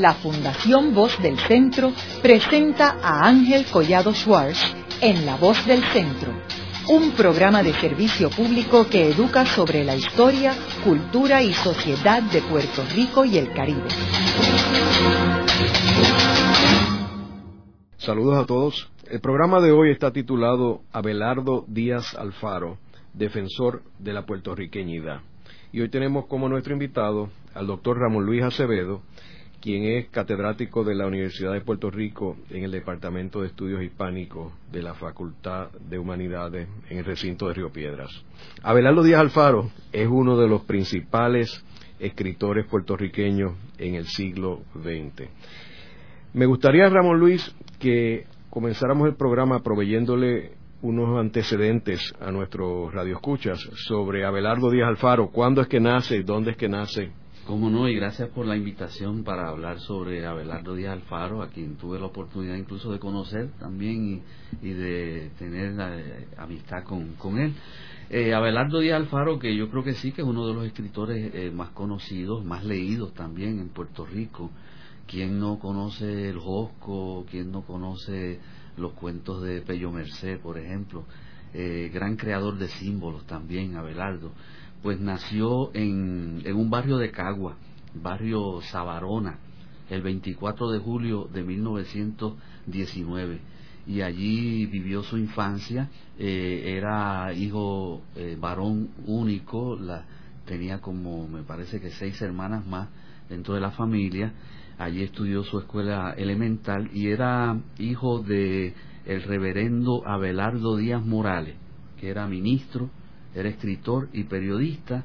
la Fundación Voz del Centro presenta a Ángel Collado Schwartz en La Voz del Centro, un programa de servicio público que educa sobre la historia, cultura y sociedad de Puerto Rico y el Caribe. Saludos a todos. El programa de hoy está titulado Abelardo Díaz Alfaro, defensor de la puertorriqueñidad. Y hoy tenemos como nuestro invitado al doctor Ramón Luis Acevedo, quien es catedrático de la Universidad de Puerto Rico en el Departamento de Estudios Hispánicos de la Facultad de Humanidades en el recinto de Río Piedras. Abelardo Díaz Alfaro es uno de los principales escritores puertorriqueños en el siglo XX. Me gustaría, Ramón Luis, que comenzáramos el programa proveyéndole unos antecedentes a nuestros radioescuchas sobre Abelardo Díaz Alfaro, cuándo es que nace, dónde es que nace, Cómo no, y gracias por la invitación para hablar sobre Abelardo Díaz Alfaro, a quien tuve la oportunidad incluso de conocer también y, de tener eh, amistad con, él. Eh, Abelardo Díaz Alfaro, que yo creo que sí, que es uno de los escritores eh, más conocidos, más leídos también en Puerto Rico. ¿Quién no conoce el Josco? ¿Quién no conoce los cuentos de Pello Merced, por ejemplo? gran creador de símbolos también, Abelardo pues nació en, en un barrio de Cagua, barrio Sabarona, el 24 de julio de 1919 y allí vivió su infancia. Eh, era hijo eh, varón único, la, tenía como me parece que seis hermanas más dentro de la familia. Allí estudió su escuela elemental y era hijo de el reverendo Abelardo Díaz Morales, que era ministro era escritor y periodista,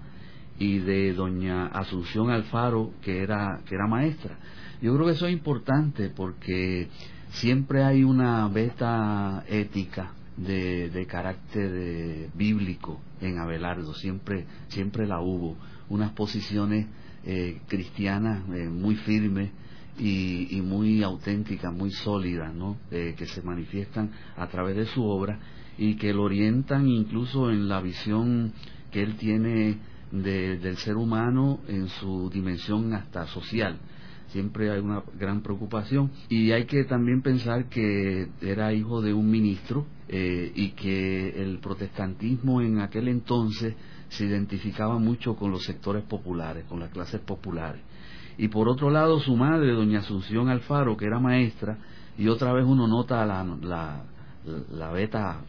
y de doña Asunción Alfaro, que era, que era maestra. Yo creo que eso es importante porque siempre hay una beta ética de, de carácter bíblico en Abelardo, siempre, siempre la hubo, unas posiciones eh, cristianas eh, muy firmes y, y, muy auténticas, muy sólidas, ¿no? Eh, que se manifiestan a través de su obra y que lo orientan incluso en la visión que él tiene del ser humano en su dimensión hasta social. Siempre hay una gran preocupación y hay que también pensar que era hijo de un ministro eh, y que el protestantismo en aquel entonces se identificaba mucho con los sectores populares, con las clases populares. Y por otro lado, su madre, doña Asunción Alfaro, que era maestra, y otra vez uno nota la, la, la beta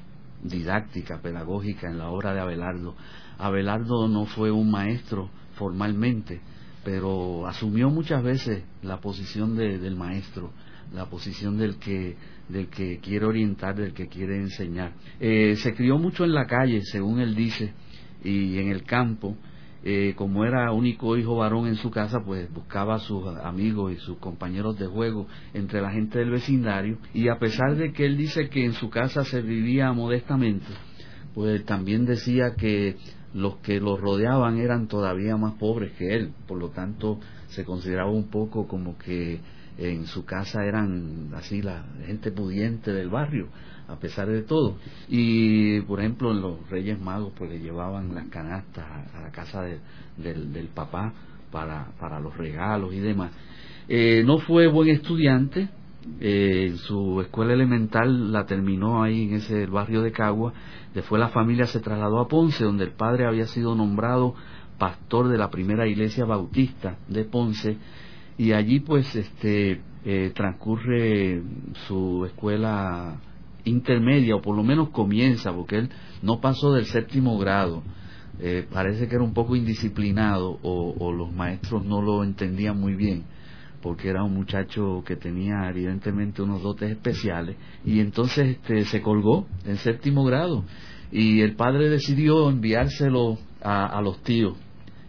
didáctica, pedagógica en la obra de Abelardo. Abelardo no fue un maestro formalmente, pero asumió muchas veces la posición del maestro, la posición del que, del que quiere orientar, del que quiere enseñar. Eh, se crió mucho en la calle, según él dice, y en el campo, eh, como era único hijo varón en su casa, pues buscaba a sus amigos y sus compañeros de juego entre la gente del vecindario. Y a pesar de que él dice que en su casa se vivía modestamente, pues también decía que los que lo rodeaban eran todavía más pobres que él, por lo tanto se consideraba un poco como que en su casa eran así la gente pudiente del barrio a pesar de todo. Y, por ejemplo, en los Reyes Magos, pues le llevaban las canastas a, la casa del, del, papá para, para los regalos y demás. Eh, no fue buen estudiante, eh, su escuela elemental la terminó ahí en ese barrio de Cagua, después la familia se trasladó a Ponce, donde el padre había sido nombrado pastor de la primera iglesia bautista de Ponce, y allí pues este eh, transcurre su escuela intermedia, o por lo menos comienza, porque él no pasó del séptimo grado. Eh, parece que era un poco indisciplinado o, los maestros no lo entendían muy bien porque era un muchacho que tenía evidentemente unos dotes especiales y entonces este, se colgó en séptimo grado y el padre decidió enviárselo a, a los tíos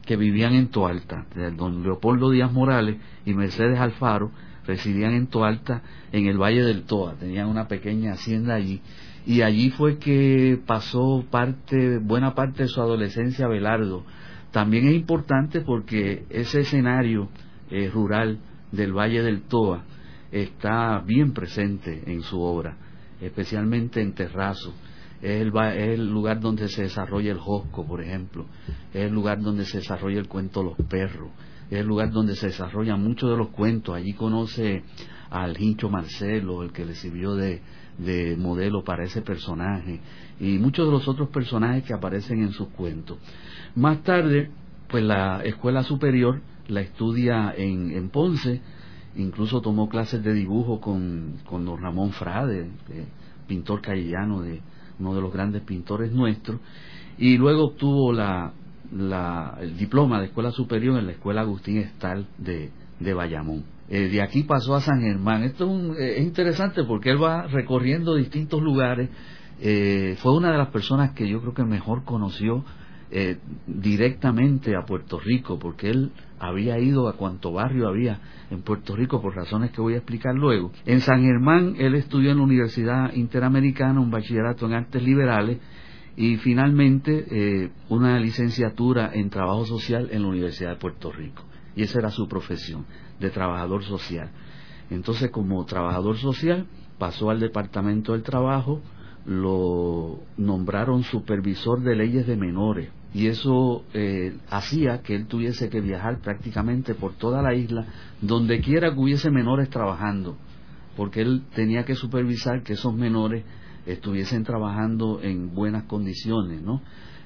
que vivían en Toalta, don Leopoldo Díaz Morales y Mercedes Alfaro, residían en Toalta, en el Valle del Toa, tenían una pequeña hacienda allí, y allí fue que pasó parte, buena parte de su adolescencia Belardo. También es importante porque ese escenario eh, rural del Valle del Toa está bien presente en su obra, especialmente en Terrazo. es el, es el lugar donde se desarrolla el Josco, por ejemplo, es el lugar donde se desarrolla el cuento Los Perros, es el lugar donde se desarrollan muchos de los cuentos. Allí conoce al Hincho Marcelo, el que le sirvió de, de modelo para ese personaje, y muchos de los otros personajes que aparecen en sus cuentos. Más tarde, pues la escuela superior la estudia en, en Ponce, incluso tomó clases de dibujo con, con don Ramón Frade, pintor callellano, de uno de los grandes pintores nuestros, y luego obtuvo la, la, el diploma de escuela superior en la escuela Agustín Estal de, de Bayamón. Eh, de aquí pasó a San Germán. Esto es, eh, es, interesante porque él va recorriendo distintos lugares. Eh, fue una de las personas que yo creo que mejor conoció eh, directamente a Puerto Rico, porque él había ido a cuanto barrio había en Puerto Rico por razones que voy a explicar luego. En San Germán él estudió en la Universidad Interamericana un bachillerato en artes liberales y finalmente eh, una licenciatura en trabajo social en la Universidad de Puerto Rico. Y esa era su profesión, de trabajador social. Entonces, como trabajador social, pasó al Departamento del Trabajo, lo nombraron supervisor de leyes de menores y eso eh, hacía que él tuviese que viajar prácticamente por toda la isla donde quiera que hubiese menores trabajando porque él tenía que supervisar que esos menores estuviesen trabajando en buenas condiciones no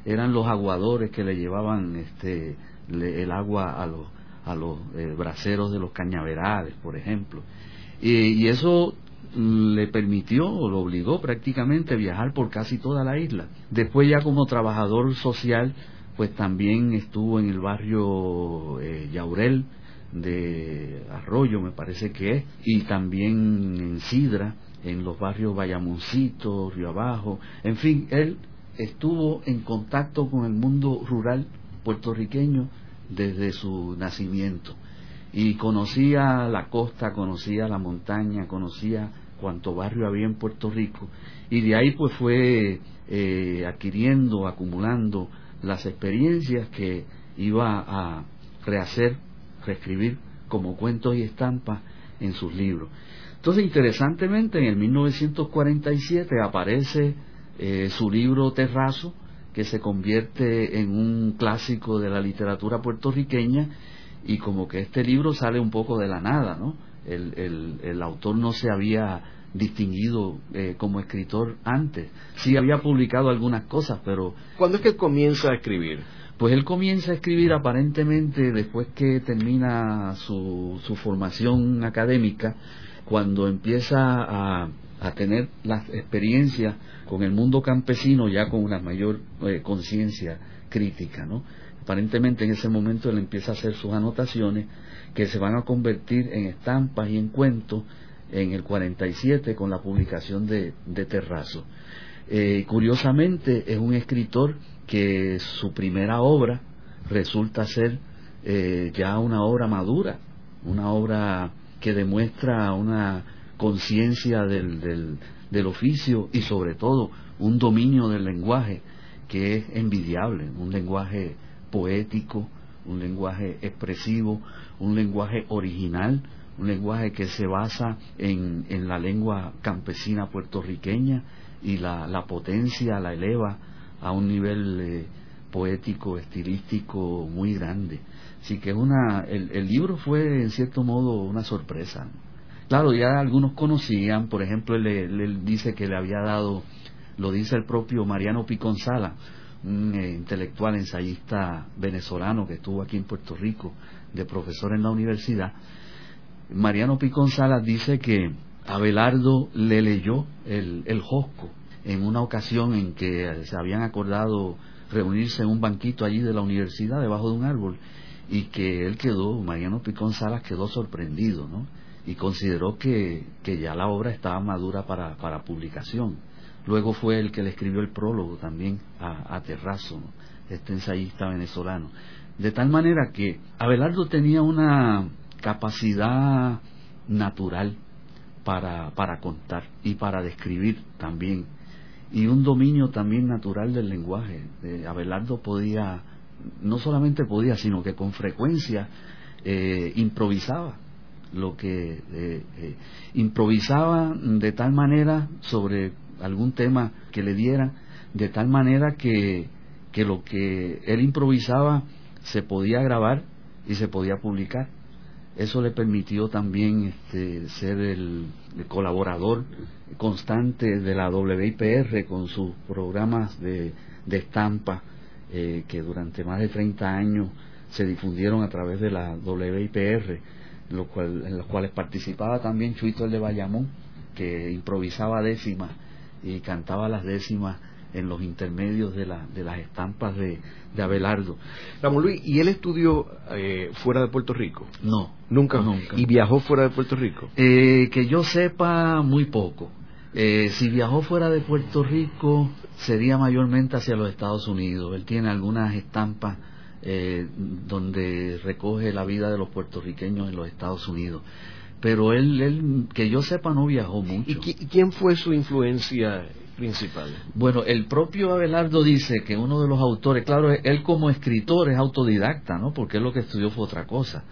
eran los aguadores que le llevaban este el agua a los a los eh, braceros de los cañaverales por ejemplo y, y eso le permitió o lo obligó prácticamente a viajar por casi toda la isla. Después ya como trabajador social, pues también estuvo en el barrio eh, Yaurel de Arroyo, me parece que es, y también en Sidra, en los barrios Bayamoncito, Río Abajo, en fin, él estuvo en contacto con el mundo rural puertorriqueño desde su nacimiento y conocía la costa, conocía la montaña, conocía cuánto barrio había en Puerto Rico y de ahí pues fue eh, adquiriendo, acumulando las experiencias que iba a rehacer, reescribir como cuentos y estampas en sus libros. Entonces, interesantemente, en el 1947 aparece eh, su libro Terrazo, que se convierte en un clásico de la literatura puertorriqueña y como que este libro sale un poco de la nada, ¿no? El, el, el autor no se había distinguido eh, como escritor antes. Sí había publicado algunas cosas, pero... ¿Cuándo es que comienza a escribir? Pues él comienza a escribir aparentemente después que termina su, su formación académica, cuando empieza a, a tener las experiencias con el mundo campesino ya con una mayor eh, conciencia crítica, ¿no? aparentemente en ese momento él empieza a hacer sus anotaciones que se van a convertir en estampas y en cuentos en el 47 con la publicación de, de Terrazo. Eh, curiosamente es un escritor que su primera obra resulta ser eh, ya una obra madura, una obra que demuestra una conciencia del, del, oficio y sobre todo un dominio del lenguaje que es envidiable, un lenguaje poético, un lenguaje expresivo, un lenguaje original, un lenguaje que se basa en, en la lengua campesina puertorriqueña y la, la, potencia la eleva a un nivel eh, poético, estilístico muy grande. Así que una, el, libro fue en cierto modo una sorpresa. Claro, ya algunos conocían, por ejemplo, él, él dice que le había dado, lo dice el propio Mariano Piconzala, un eh, intelectual ensayista venezolano que estuvo aquí en Puerto Rico, de profesor en la universidad, Mariano Picón Salas dice que Abelardo le leyó el, el Josco en una ocasión en que se habían acordado reunirse en un banquito allí de la universidad debajo de un árbol y que él quedó, Mariano Picón Salas quedó sorprendido, ¿no? Y consideró que, que ya la obra estaba madura para, para publicación. Luego fue el que le escribió el prólogo también a, Terrazo, este ensayista venezolano. De tal manera que Abelardo tenía una capacidad natural para, para contar y para describir también. Y un dominio también natural del lenguaje. Eh, Abelardo podía, no solamente podía, sino que con frecuencia eh, improvisaba lo que eh, eh, improvisaba de tal manera sobre algún tema que le diera de tal manera que, que lo que él improvisaba se podía grabar y se podía publicar. Eso le permitió también este, ser el, colaborador constante de la WIPR con sus programas de, estampa eh, que durante más de 30 años se difundieron a través de la WIPR, lo cual, en los cuales participaba también Chuito el de Bayamón, que improvisaba décimas y cantaba las décimas en los intermedios de, la, de las estampas de, de Abelardo. Ramón Luis, ¿y él estudió eh, fuera de Puerto Rico? No. ¿Nunca? Nunca. ¿Y viajó fuera de Puerto Rico? Eh, que yo sepa, muy poco. Eh, si viajó fuera de Puerto Rico, sería mayormente hacia los Estados Unidos. Él tiene algunas estampas eh, donde recoge la vida de los puertorriqueños en los Estados Unidos. Pero él, él que yo sepa, no viajó mucho. ¿Y quién fue su influencia Bueno, el propio Abelardo dice que uno de los autores, claro, él como escritor es autodidacta, ¿no? Porque lo que estudió fue otra cosa.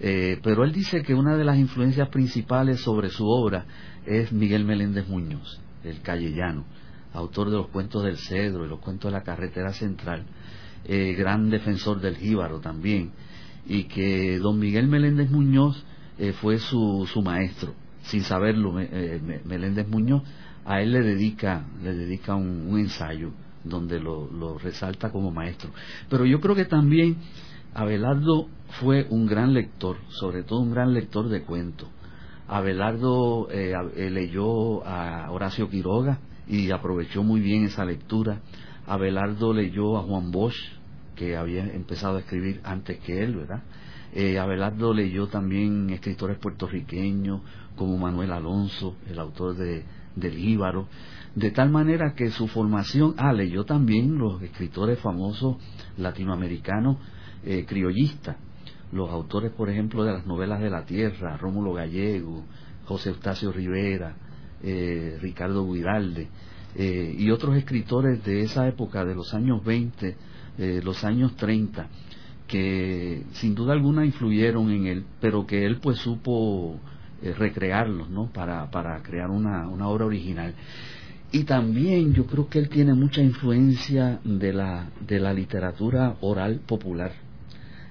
Eh, pero él dice que una de las influencias principales sobre su obra es Miguel Meléndez Muñoz, el callellano, autor de los cuentos del Cedro y los cuentos de la carretera central, eh, gran defensor del jíbaro también, y que don Miguel Meléndez Muñoz eh, fue su, su maestro, sin saberlo, Meléndez Muñoz a él le dedica, le dedica un, ensayo donde lo, resalta como maestro. Pero yo creo que también Abelardo fue un gran lector, sobre todo un gran lector de cuentos. Abelardo eh, eh, leyó a Horacio Quiroga y aprovechó muy bien esa lectura. Abelardo leyó a Juan Bosch, que había empezado a escribir antes que él, ¿verdad? Eh, Abelardo leyó también escritores puertorriqueños como Manuel Alonso, el autor de del Íbaro, de tal manera que su formación, ah, leyó también los escritores famosos latinoamericanos eh, criollistas, los autores, por ejemplo, de las novelas de la tierra, Rómulo Gallego, José Eustacio Rivera, eh, Ricardo Guiralde, eh, y otros escritores de esa época, de los años 20, los años 30, que sin duda alguna influyeron en él, pero que él pues supo recrearlos, ¿no? Para, para crear una, una obra original. Y también yo creo que él tiene mucha influencia de la, de la literatura oral popular,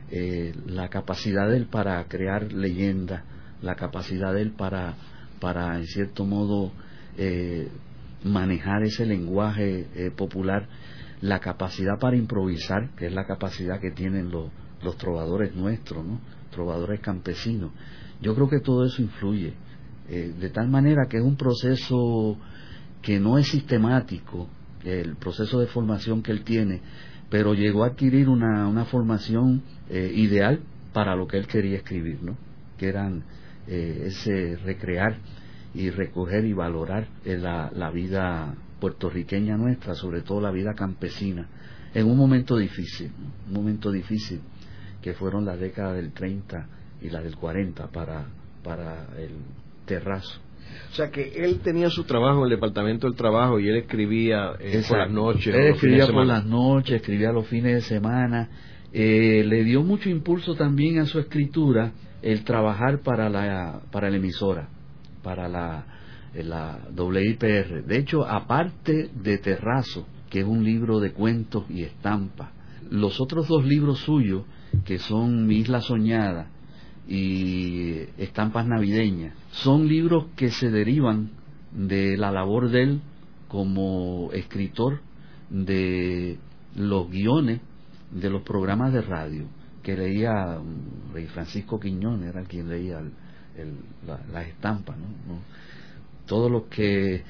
eh, la capacidad de él para crear leyenda, la capacidad de él para, para en cierto modo, eh, manejar ese lenguaje popular, la capacidad para improvisar, que es la capacidad que tienen los, los trovadores nuestros, ¿no? trovadores campesinos. Yo creo que todo eso influye, eh, de tal manera que es un proceso que no es sistemático, el proceso de formación que él tiene, pero llegó a adquirir una, una formación eh, ideal para lo que él quería escribir, ¿no? Que eran eh, ese recrear y recoger y valorar la, la vida puertorriqueña nuestra, sobre todo la vida campesina, en un momento difícil, un momento difícil que fueron las décadas del 30 y la del 40 para, para el terrazo. O sea que él tenía su trabajo en el departamento del trabajo y él escribía eh, por las noches. Él escribía por las noches, escribía los fines de semana. Eh, le dio mucho impulso también a su escritura el trabajar para la, para la emisora, para la, la WIPR. De hecho, aparte de Terrazo, que es un libro de cuentos y estampas, los otros dos libros suyos, que son Mi Isla Soñada y Estampas Navideñas. Son libros que se derivan de la labor de él como escritor de los guiones de los programas de radio que leía Rey Francisco Quiñones, era quien leía las estampas. ¿no? Todos los que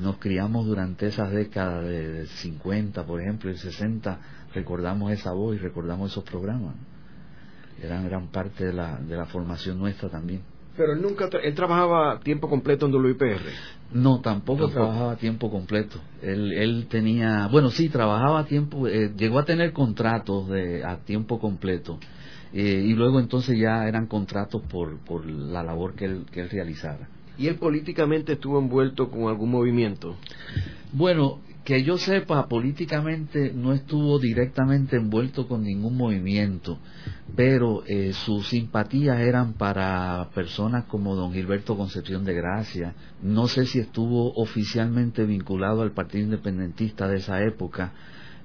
nos criamos durante esas décadas de 50, por ejemplo, y 60, recordamos esa voz y recordamos esos programas eran gran parte de la, de la formación nuestra también. Pero él nunca, él trabajaba tiempo completo en WIPR. No, tampoco, trabajaba tiempo completo. Él, él tenía, bueno, sí, trabajaba a tiempo, eh, llegó a tener contratos de, a tiempo completo. Eh, y luego entonces ya eran contratos por, por la labor que él, que él realizara. ¿Y él políticamente estuvo envuelto con algún movimiento? Bueno, que yo sepa, políticamente no estuvo directamente envuelto con ningún movimiento, pero eh, sus simpatías eran para personas como don Gilberto Concepción de Gracia. No sé si estuvo oficialmente vinculado al Partido Independentista de esa época,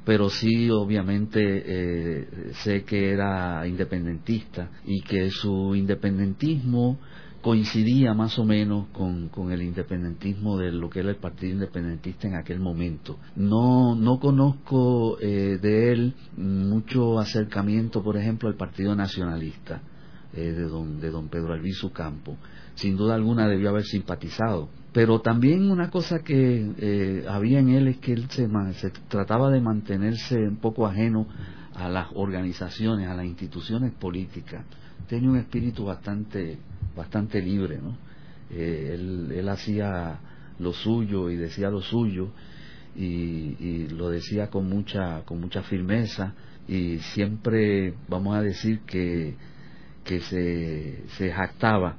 pero sí obviamente eh, sé que era independentista y que su independentismo coincidía más o menos con, el independentismo de lo que era el Partido Independentista en aquel momento. No, no conozco eh, de él mucho acercamiento, por ejemplo, al Partido Nacionalista eh, de, don, de don Pedro Albizu Campo. Sin duda alguna debió haber simpatizado. Pero también una cosa que eh, había en él es que él se, se trataba de mantenerse un poco ajeno a las organizaciones, a las instituciones políticas. Tenía un espíritu bastante bastante libre, ¿no? Eh, él, hacía lo suyo y decía lo suyo y, y, lo decía con mucha con mucha firmeza y siempre vamos a decir que que se, se jactaba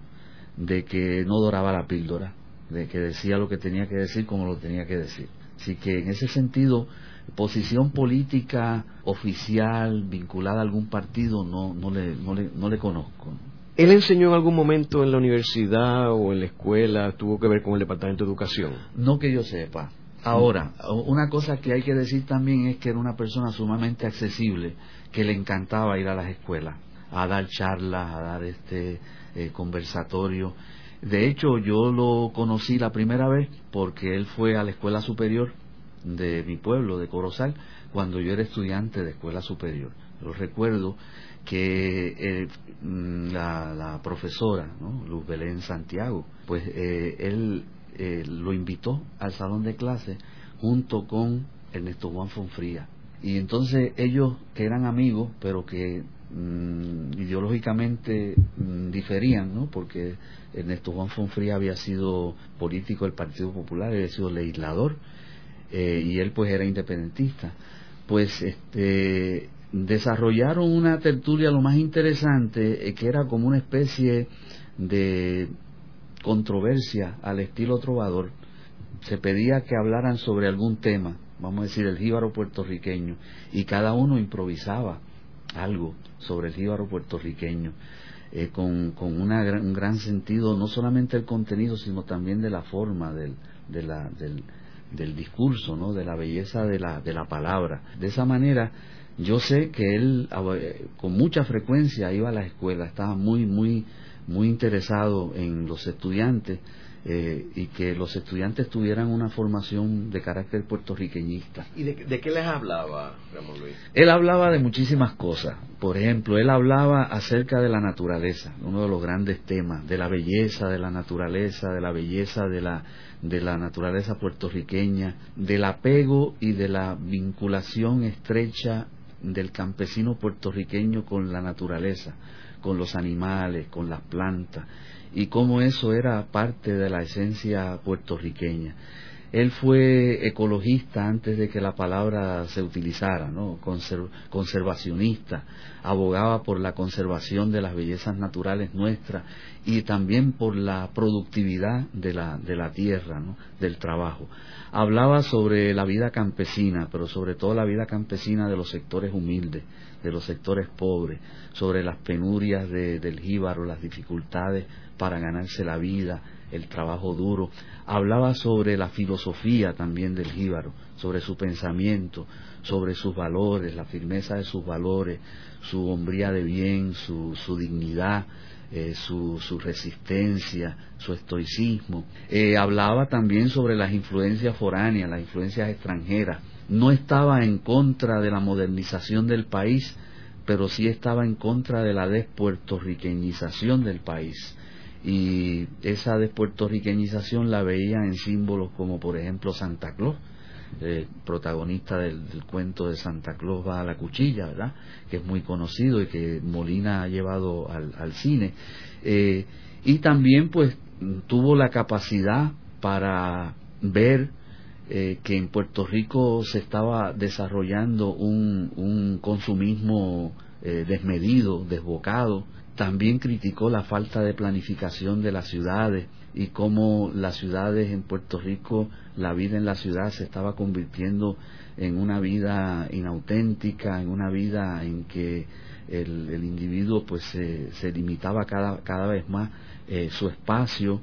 de que no doraba la píldora, de que decía lo que tenía que decir como lo tenía que decir. Así que en ese sentido, posición política oficial vinculada a algún partido no, no, le, no, le, no le conozco. ¿Él enseñó en algún momento en la universidad o en la escuela? ¿Tuvo que ver con el Departamento de Educación? No que yo sepa. Ahora, una cosa que hay que decir también es que era una persona sumamente accesible, que le encantaba ir a las escuelas, a dar charlas, a dar este eh, conversatorio. De hecho, yo lo conocí la primera vez porque él fue a la escuela superior de mi pueblo, de Corozal, cuando yo era estudiante de escuela superior. Lo recuerdo que eh, mm, la, profesora, ¿no? Luz Belén Santiago, pues eh, él eh, lo invitó al salón de clase junto con Ernesto Juan Fonfría. Y entonces ellos, que eran amigos, pero que mm, ideológicamente mm, diferían, ¿no? Porque Ernesto Juan Fonfría había sido político del Partido Popular, había sido legislador, y él pues era independentista. Pues este desarrollaron una tertulia lo más interesante, que era como una especie de controversia al estilo trovador. Se pedía que hablaran sobre algún tema, vamos a decir el jíbaro puertorriqueño, y cada uno improvisaba algo sobre el jíbaro puertorriqueño. Eh, con, una un gran sentido, no solamente el contenido, sino también de la forma del, del, del discurso, ¿no? de la belleza de la, de la palabra. De esa manera, yo sé que él con mucha frecuencia iba a la escuela, estaba muy, muy, muy interesado en los estudiantes eh, y que los estudiantes tuvieran una formación de carácter puertorriqueñista. ¿Y de, de, qué les hablaba, Ramón Luis? Él hablaba de muchísimas cosas. Por ejemplo, él hablaba acerca de la naturaleza, uno de los grandes temas, de la belleza de la naturaleza, de la belleza de la, de la naturaleza puertorriqueña, del apego y de la vinculación estrecha del campesino puertorriqueño con la naturaleza, con los animales, con las plantas, y cómo eso era parte de la esencia puertorriqueña. Él fue ecologista antes de que la palabra se utilizara, ¿no? conservacionista, abogaba por la conservación de las bellezas naturales nuestras y también por la productividad de la, de la tierra, ¿no? del trabajo. Hablaba sobre la vida campesina, pero sobre todo la vida campesina de los sectores humildes, de los sectores pobres, sobre las penurias del jíbaro, las dificultades para ganarse la vida, el trabajo duro. Hablaba sobre la filosofía también del jíbaro, sobre su pensamiento, sobre sus valores, la firmeza de sus valores, su hombría de bien, su, su dignidad, eh, su, su, resistencia, su estoicismo. Eh, hablaba también sobre las influencias foráneas, las influencias extranjeras. No estaba en contra de la modernización del país, pero sí estaba en contra de la despuertorriqueñización del país y esa despuertorriqueñización la veía en símbolos como por ejemplo Santa Claus, eh, protagonista del, cuento de Santa Claus va a la cuchilla, ¿verdad? Que es muy conocido y que Molina ha llevado al, cine. Eh, y también pues tuvo la capacidad para ver eh, que en Puerto Rico se estaba desarrollando un, un consumismo desmedido, desbocado, también criticó la falta de planificación de las ciudades y cómo las ciudades en Puerto Rico, la vida en la ciudad se estaba convirtiendo en una vida inauténtica, en una vida en que el, individuo pues se, limitaba cada, cada vez más eh, su espacio.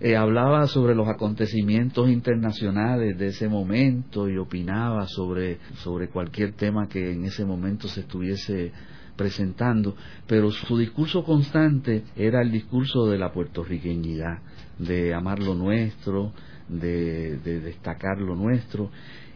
Eh, hablaba sobre los acontecimientos internacionales de ese momento y opinaba sobre, sobre cualquier tema que en ese momento se estuviese presentando, pero su discurso constante era el discurso de la puertorriqueñidad, de amar lo nuestro, de, destacar lo nuestro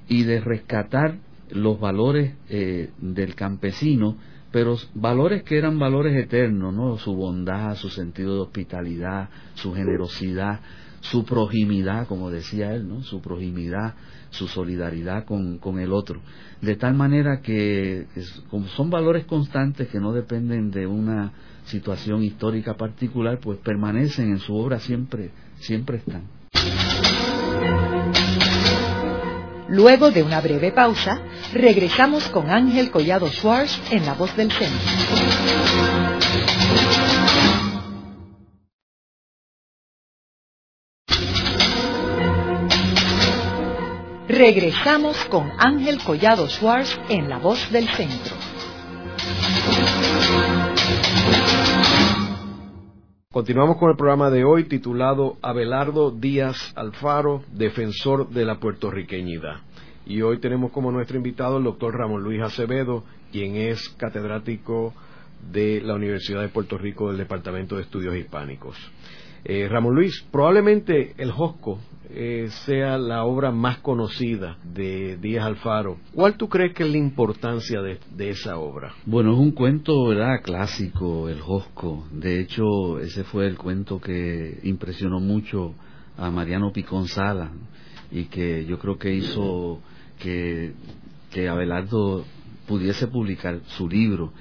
y de rescatar los valores eh, del campesino pero valores que eran valores eternos, ¿no? Su bondad, su sentido de hospitalidad, su generosidad, su proximidad, como decía él, ¿no? Su proximidad, su solidaridad con, con el otro. De tal manera que, como son valores constantes que no dependen de una situación histórica particular, pues permanecen en su obra siempre, siempre están. Luego de una breve pausa, regresamos con Ángel Collado Schwartz en La Voz del Centro. Regresamos con Ángel Collado Schwartz en La Voz del Centro. Continuamos con el programa de hoy titulado Abelardo Díaz Alfaro, defensor de la puertorriqueñidad. Y hoy tenemos como nuestro invitado el doctor Ramón Luis Acevedo, quien es catedrático de la Universidad de Puerto Rico del Departamento de Estudios Hispánicos. Eh, Ramón Luis, probablemente el Josco eh, sea la obra más conocida de Díaz Alfaro. ¿Cuál tú crees que es la importancia de, esa obra? Bueno, es un cuento, ¿verdad? Clásico, el Josco. De hecho, ese fue el cuento que impresionó mucho a Mariano Picón Sala y que yo creo que hizo que Abelardo pudiese publicar su libro.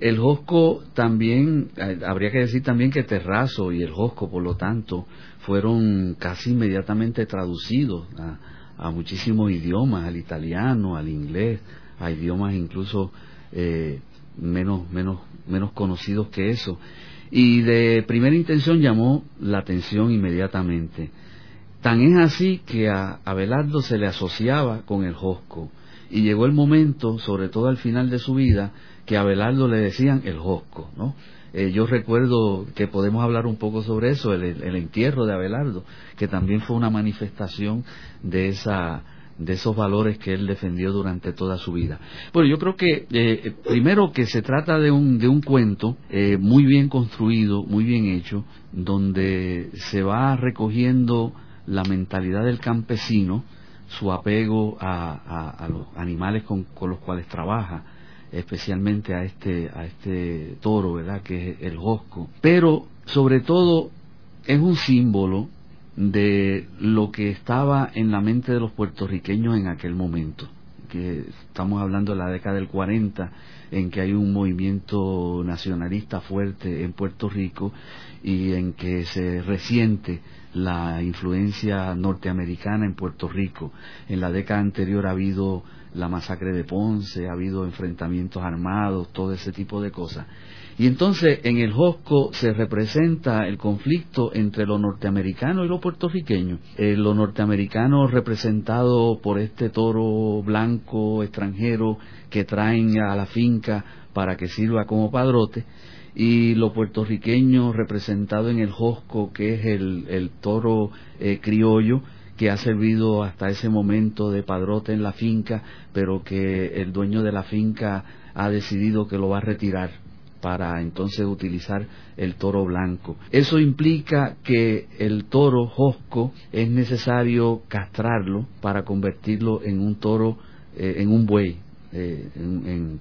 El Josco también, eh, habría que decir también que Terrazo y el Josco, por lo tanto, fueron casi inmediatamente traducidos a, muchísimos idiomas, al italiano, al inglés, a idiomas incluso eh, menos, menos, menos conocidos que eso. Y de primera intención llamó la atención inmediatamente. Tan es así que a Abelardo se le asociaba con el Josco. Y llegó el momento, sobre todo al final de su vida, que a Abelardo le decían el Josco, ¿no? Eh, yo recuerdo que podemos hablar un poco sobre eso, el, entierro de Abelardo, que también fue una manifestación de esa de esos valores que él defendió durante toda su vida. Bueno, yo creo que eh, primero que se trata de un, de un cuento eh, muy bien construido, muy bien hecho, donde se va recogiendo la mentalidad del campesino, su apego a, los animales con los cuales trabaja, especialmente a este, a este toro, ¿verdad? Que es el Josco. Pero, sobre todo, es un símbolo de lo que estaba en la mente de los puertorriqueños en aquel momento, que estamos hablando de la década del 40, en que hay un movimiento nacionalista fuerte en Puerto Rico y en que se resiente la influencia norteamericana en Puerto Rico. En la década anterior ha habido la masacre de Ponce, ha habido enfrentamientos armados, todo ese tipo de cosas. Y entonces en el Josco se representa el conflicto entre lo norteamericano y lo puertorriqueño. Eh, lo norteamericano representado por este toro blanco extranjero que traen a la finca para que sirva como padrote y lo puertorriqueño representado en el Josco que es el, toro eh, criollo que ha servido hasta ese momento de padrote en la finca, pero que el dueño de la finca ha decidido que lo va a retirar para entonces utilizar el toro blanco. Eso implica que el toro josco es necesario castrarlo para convertirlo en un toro, eh, en un buey, eh,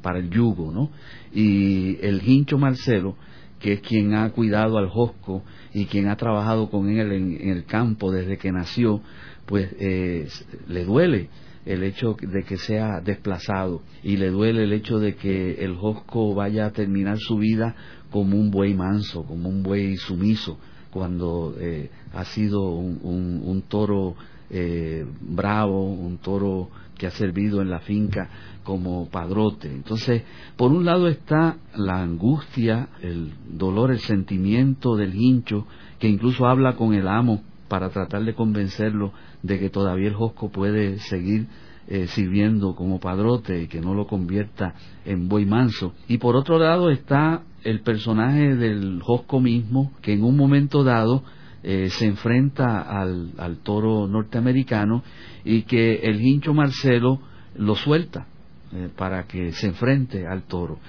para el yugo, ¿no? Y el hincho Marcelo, que es quien ha cuidado al josco y quien ha trabajado con él en el campo desde que nació, pues eh, le duele el hecho de que sea desplazado y le duele el hecho de que el Josco vaya a terminar su vida como un buey manso, como un buey sumiso, cuando eh, ha sido un, toro eh, bravo, un toro que ha servido en la finca como padrote. Entonces, por un lado está la angustia, el dolor, el sentimiento del hincho, que incluso habla con el amo para tratar de convencerlo de que todavía el Josco puede seguir eh, sirviendo como padrote y que no lo convierta en buey manso. Y por otro lado está el personaje del Josco mismo, que en un momento dado eh, se enfrenta al, al, toro norteamericano y que el hincho Marcelo lo suelta eh, para que se enfrente al toro.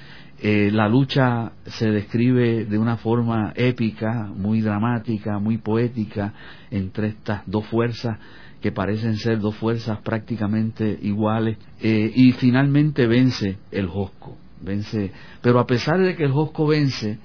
Eh, la lucha se describe de una forma épica, muy dramática, muy poética entre estas dos fuerzas que parecen ser dos fuerzas prácticamente iguales eh, y finalmente vence el Josco, vence, pero a pesar de que el Josco vence,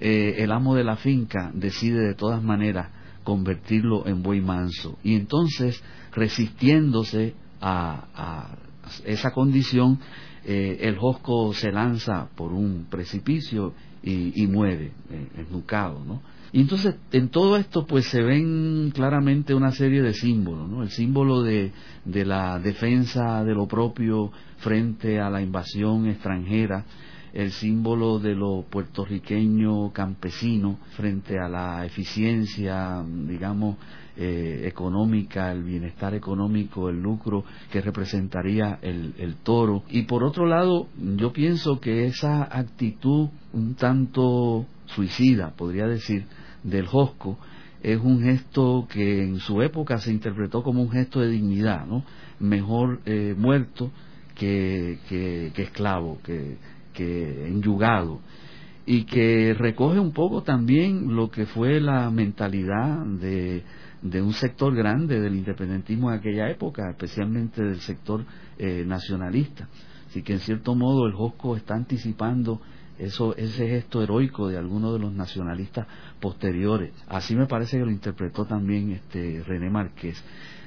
eh, el amo de la finca decide de todas maneras convertirlo en buey manso y entonces resistiéndose a, a esa condición eh, el Josco se lanza por un precipicio y, y muere, eh, ¿no? Y entonces en todo esto pues se ven claramente una serie de símbolos, ¿no? El símbolo de, de la defensa de lo propio frente a la invasión extranjera, el símbolo de lo puertorriqueño campesino frente a la eficiencia, digamos, eh, económica, el bienestar económico, el lucro que representaría el, el toro. Y por otro lado, yo pienso que esa actitud un tanto suicida, podría decir, del Josco, es un gesto que en su época se interpretó como un gesto de dignidad, ¿no? Mejor eh, muerto que, que, que, esclavo, que, que enyugado y que recoge un poco también lo que fue la mentalidad de, de un sector grande del independentismo en aquella época, especialmente del sector eh, nacionalista. Así que en cierto modo el Josco está anticipando eso, ese gesto heroico de algunos de los nacionalistas posteriores. Así me parece que lo interpretó también este René Márquez.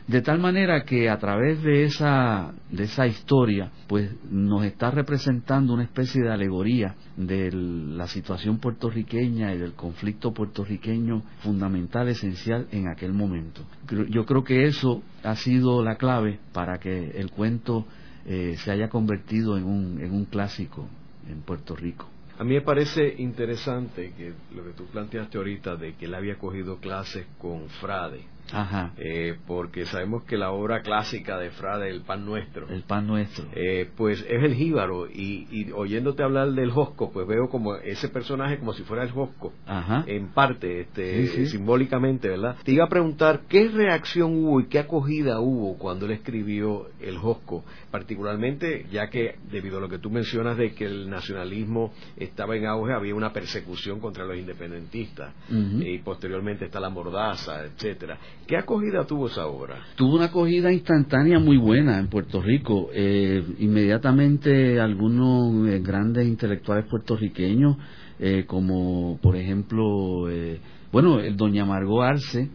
De tal manera que a través de esa, de esa historia, pues nos está representando una especie de alegoría de la situación puertorriqueña y del conflicto puertorriqueño fundamental, esencial en aquel momento. Yo creo que eso ha sido la clave para que el cuento eh, se haya convertido en un, en un clásico en Puerto Rico. A mí me parece interesante que lo que tú planteaste ahorita de que él había cogido clases con Frade Ajá. Eh, porque sabemos que la obra clásica de Frade, El Pan Nuestro, el Pan Nuestro, eh, pues es el jíbaro y, y, oyéndote hablar del Josco, pues veo como ese personaje como si fuera el Josco, Ajá. en parte, este, Sí, sí. simbólicamente, ¿verdad? Te iba a preguntar qué reacción hubo y qué acogida hubo cuando él escribió el Josco, particularmente ya que debido a lo que tú mencionas de que el nacionalismo estaba en auge, había una persecución contra los independentistas y posteriormente está la mordaza, etcétera. ¿Qué acogida tuvo esa obra? Tuvo una acogida instantánea muy buena en Puerto Rico. Eh, inmediatamente algunos eh, grandes intelectuales puertorriqueños, eh, como por ejemplo, eh, bueno, doña Margot Arce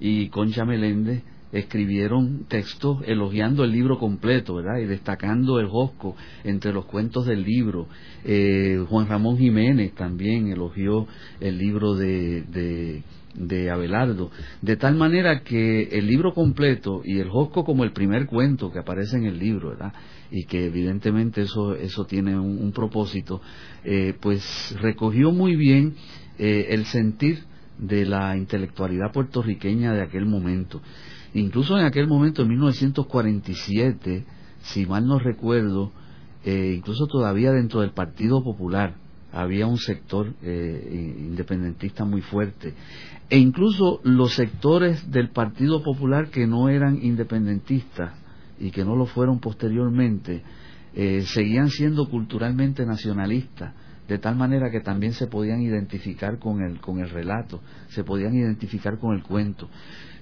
y Concha Meléndez, escribieron textos elogiando el libro completo, ¿verdad? Y destacando el Josco entre los cuentos del libro. Eh, Juan Ramón Jiménez también elogió el libro de, de, de Abelardo. De tal manera que el libro completo y el Josco como el primer cuento que aparece en el libro, ¿verdad? Y que evidentemente eso, eso tiene un, propósito, eh, pues recogió muy bien eh, el sentir de la intelectualidad puertorriqueña de aquel momento. Incluso en aquel momento, en 1947, si mal no recuerdo, eh, incluso todavía dentro del Partido Popular había un sector independentista muy fuerte. E incluso los sectores del Partido Popular que no eran independentistas y que no lo fueron posteriormente, eh, seguían siendo culturalmente nacionalistas de tal manera que también se podían identificar con el, con el relato, se podían identificar con el cuento.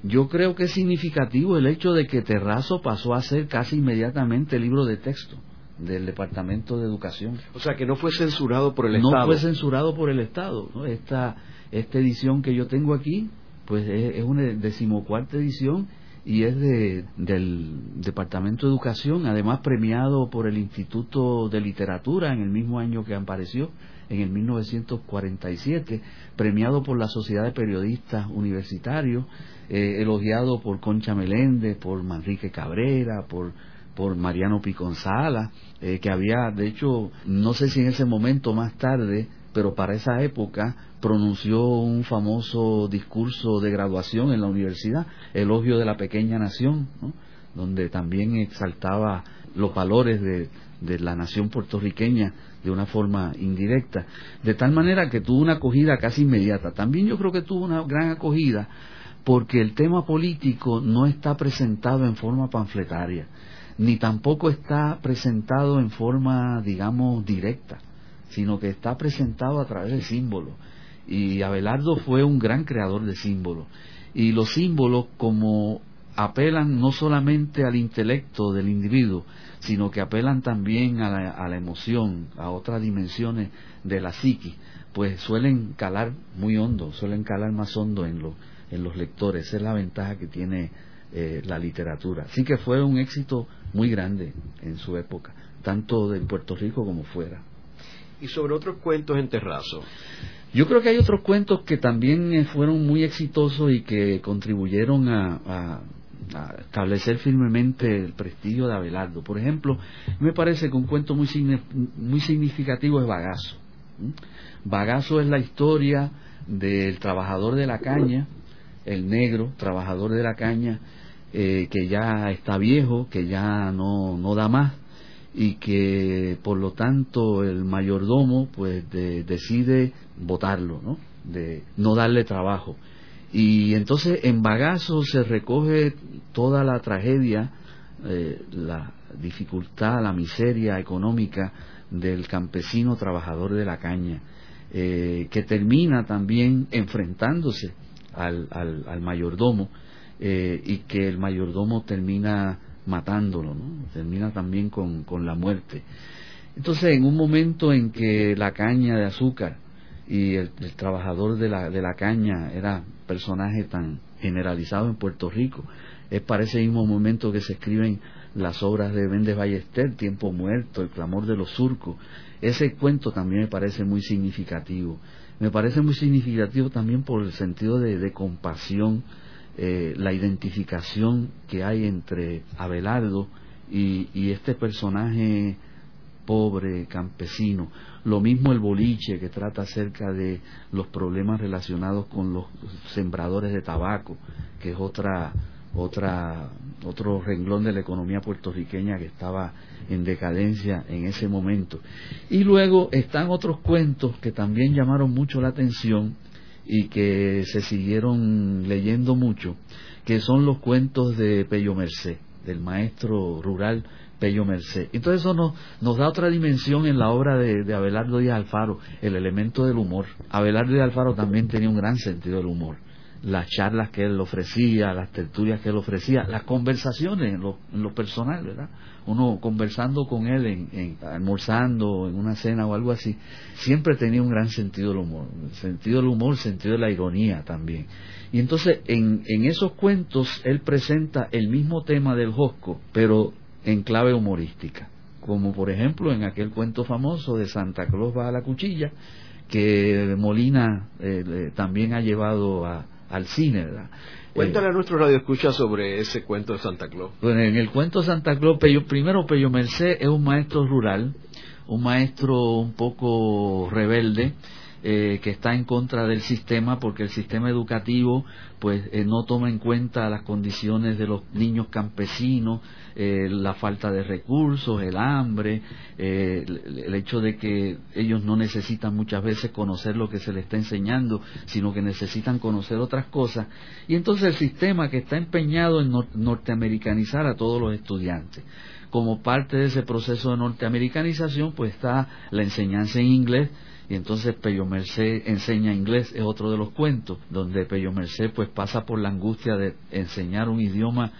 Yo creo que es significativo el hecho de que Terrazo pasó a ser casi inmediatamente libro de texto del Departamento de Educación. O sea, que no fue censurado por el no Estado. fue censurado por el Estado. ¿no? Esta, esta edición que yo tengo aquí, pues es, es una decimocuarta edición y es de, del Departamento de Educación, además premiado por el Instituto de Literatura en el mismo año que apareció, en el 1947, premiado por la Sociedad de Periodistas Universitarios, eh, elogiado por Concha Meléndez, por Manrique Cabrera, por, por Mariano Piconzala, eh, que había, de hecho, no sé si en ese momento más tarde, pero para esa época pronunció un famoso discurso de graduación en la universidad, Elogio de la Pequeña Nación, donde también exaltaba los valores de, de la nación puertorriqueña de una forma indirecta, de tal manera que tuvo una acogida casi inmediata. También yo creo que tuvo una gran acogida porque el tema político no está presentado en forma panfletaria, ni tampoco está presentado en forma, digamos, directa, sino que está presentado a través de símbolos. Y Abelardo fue un gran creador de símbolos. Y los símbolos como apelan no solamente al intelecto del individuo, sino que apelan también a la, a la emoción, a otras dimensiones de la psique, pues suelen calar muy hondo, suelen calar más hondo en, lo, en los lectores. Esa es la ventaja que tiene eh, la literatura. Así que fue un éxito muy grande en su época, tanto en Puerto Rico como fuera. Y sobre otros cuentos en terrazo. Yo creo que hay otros cuentos que también eh, fueron muy exitosos y que contribuyeron a, a establecer firmemente el prestigio de Abelardo. Por ejemplo, me parece que un cuento muy, muy significativo es Bagazo. Bagazo es la historia del trabajador de la caña, el negro trabajador de la caña, eh, que ya está viejo, que ya no, no da más y que por lo tanto el mayordomo pues decide votarlo, ¿no? de no darle trabajo y entonces en Bagazo se recoge toda la tragedia, eh, la dificultad, la miseria económica del campesino trabajador de la caña, eh, que termina también enfrentándose al, al, mayordomo eh, y que el mayordomo termina matándolo, termina también con, con la muerte. Entonces, en un momento en que la caña de azúcar y el, trabajador de la, de la caña era personaje tan generalizado en Puerto Rico. Es para ese mismo momento que se escriben las obras de Méndez Ballester, Tiempo Muerto, El clamor de los surcos. Ese cuento también me parece muy significativo. Me parece muy significativo también por el sentido de, compasión, eh, la identificación que hay entre Abelardo y, y este personaje pobre, campesino. Lo mismo el boliche que trata acerca de los problemas relacionados con los sembradores de tabaco, que es otra otra otro renglón de la economía puertorriqueña que estaba en decadencia en ese momento. Y luego están otros cuentos que también llamaron mucho la atención y que se siguieron leyendo mucho, que son los cuentos de Pello Merced, del maestro rural Pello Merced. Entonces eso nos, nos da otra dimensión en la obra de, de, Abelardo Díaz Alfaro, el elemento del humor. Abelardo Díaz Alfaro también tenía un gran sentido del humor. Las charlas que él ofrecía, las tertulias que él ofrecía, las conversaciones en lo, en lo personal, ¿verdad? Uno conversando con él, en, almorzando, en una cena o algo así, siempre tenía un gran sentido del humor. Sentido del humor, sentido de la ironía también. Y entonces en, esos cuentos él presenta el mismo tema del Josco, pero en clave humorística, como por ejemplo en aquel cuento famoso de Santa Claus va a la cuchilla, que Molina eh, también ha llevado al cine, ¿verdad? Cuéntale a nuestro radio escucha sobre ese cuento de Santa Claus. Bueno, en el cuento de Santa Claus, primero Pello Merced es un maestro rural, un maestro un poco rebelde, eh, que está en contra del sistema porque el sistema educativo pues eh, no toma en cuenta las condiciones de los niños campesinos, eh, la falta de recursos, el hambre, el hecho de que ellos no necesitan muchas veces conocer lo que se les está enseñando, sino que necesitan conocer otras cosas. Y entonces el sistema que está empeñado en norteamericanizar a todos los estudiantes como parte de ese proceso de norteamericanización, pues está la enseñanza en inglés, y entonces Pello Merced enseña inglés, es otro de los cuentos, donde Pello Merced pues pasa por la angustia de enseñar un idioma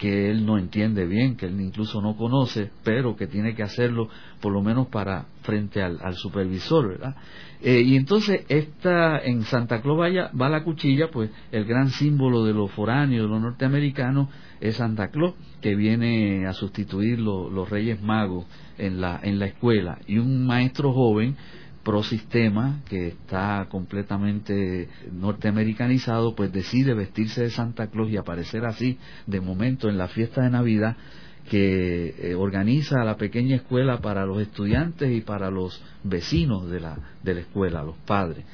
que él no entiende bien, que él incluso no conoce, pero que tiene que hacerlo por lo menos para frente al, supervisor, ¿verdad? Eh, y entonces esta en Santa Claus va la cuchilla, pues el gran símbolo de los foráneos, de los norteamericanos, es Santa Claus, que viene a sustituir los Reyes Magos en la, en la escuela. Y un maestro joven pro sistema que está completamente norteamericanizado pues decide vestirse de Santa Claus y aparecer así de momento en la fiesta de Navidad que eh, organiza la pequeña escuela para los estudiantes y para los vecinos de la, de la escuela, los padres.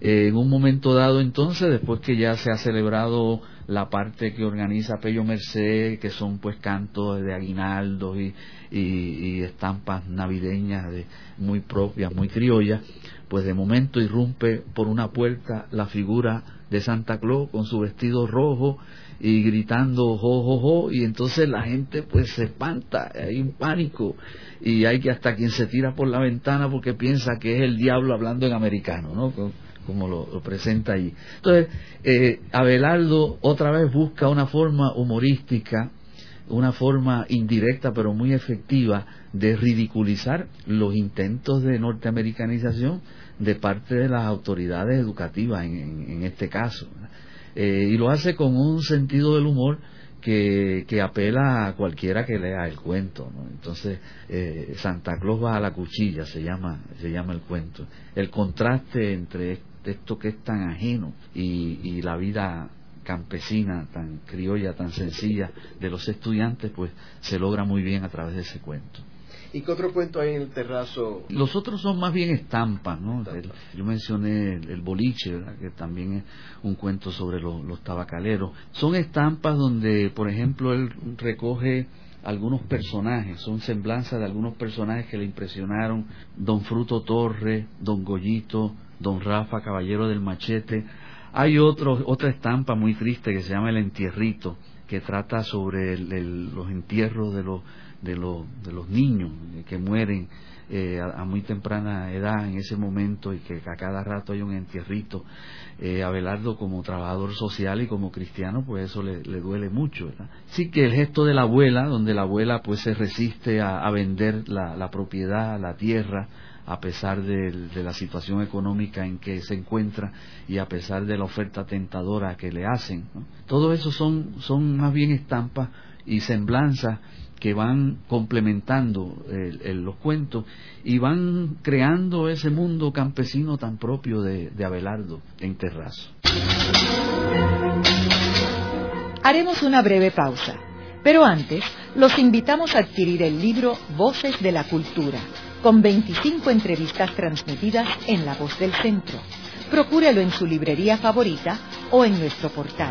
Eh, en un momento dado entonces, después que ya se ha celebrado la parte que organiza Pello Merced, que son pues cantos de aguinaldos y, y, estampas navideñas de, muy propias, muy criollas, pues de momento irrumpe por una puerta la figura de Santa Claus con su vestido rojo y gritando jo, jo, jo, y entonces la gente pues se espanta, hay un pánico, y hay que hasta quien se tira por la ventana porque piensa que es el diablo hablando en americano, ¿no? Como lo, presenta allí. Entonces, eh, Abelardo otra vez busca una forma humorística, una forma indirecta pero muy efectiva de ridiculizar los intentos de norteamericanización de parte de las autoridades educativas en, este caso. Eh, y lo hace con un sentido del humor que, que, apela a cualquiera que lea el cuento. ¿no? Entonces, eh, Santa Claus va a la cuchilla, se llama, se llama el cuento. El contraste entre esto que es tan ajeno y, y la vida campesina, tan criolla, tan sencilla de los estudiantes, pues se logra muy bien a través de ese cuento. ¿Y qué otro cuento hay en el terrazo? Los otros son más bien estampas, ¿no? yo mencioné el, boliche, que también es un cuento sobre los tabacaleros. Son estampas donde, por ejemplo, él recoge algunos personajes, son semblanzas de algunos personajes que le impresionaron, don Fruto Torre, don Goyito, don Rafa, Caballero del Machete. Hay otro, otra estampa muy triste que se llama El Entierrito, que trata sobre los entierros de los de, de los niños que mueren eh, a, muy temprana edad en ese momento y que a cada rato hay un entierrito. Eh, Abelardo como trabajador social y como cristiano, pues eso le, duele mucho. Sí que el gesto de la abuela, donde la abuela pues se resiste a, vender la, propiedad, la tierra, a pesar de, la situación económica en que se encuentra y a pesar de la oferta tentadora que le hacen. Todo eso son, son más bien estampas y semblanzas que van complementando los cuentos y van creando ese mundo campesino tan propio de, de Abelardo en Terrazo. Haremos una breve pausa, pero antes los invitamos a adquirir el libro Voces de la Cultura, con 25 entrevistas transmitidas en La Voz del Centro. Procúrelo en su librería favorita o en nuestro portal.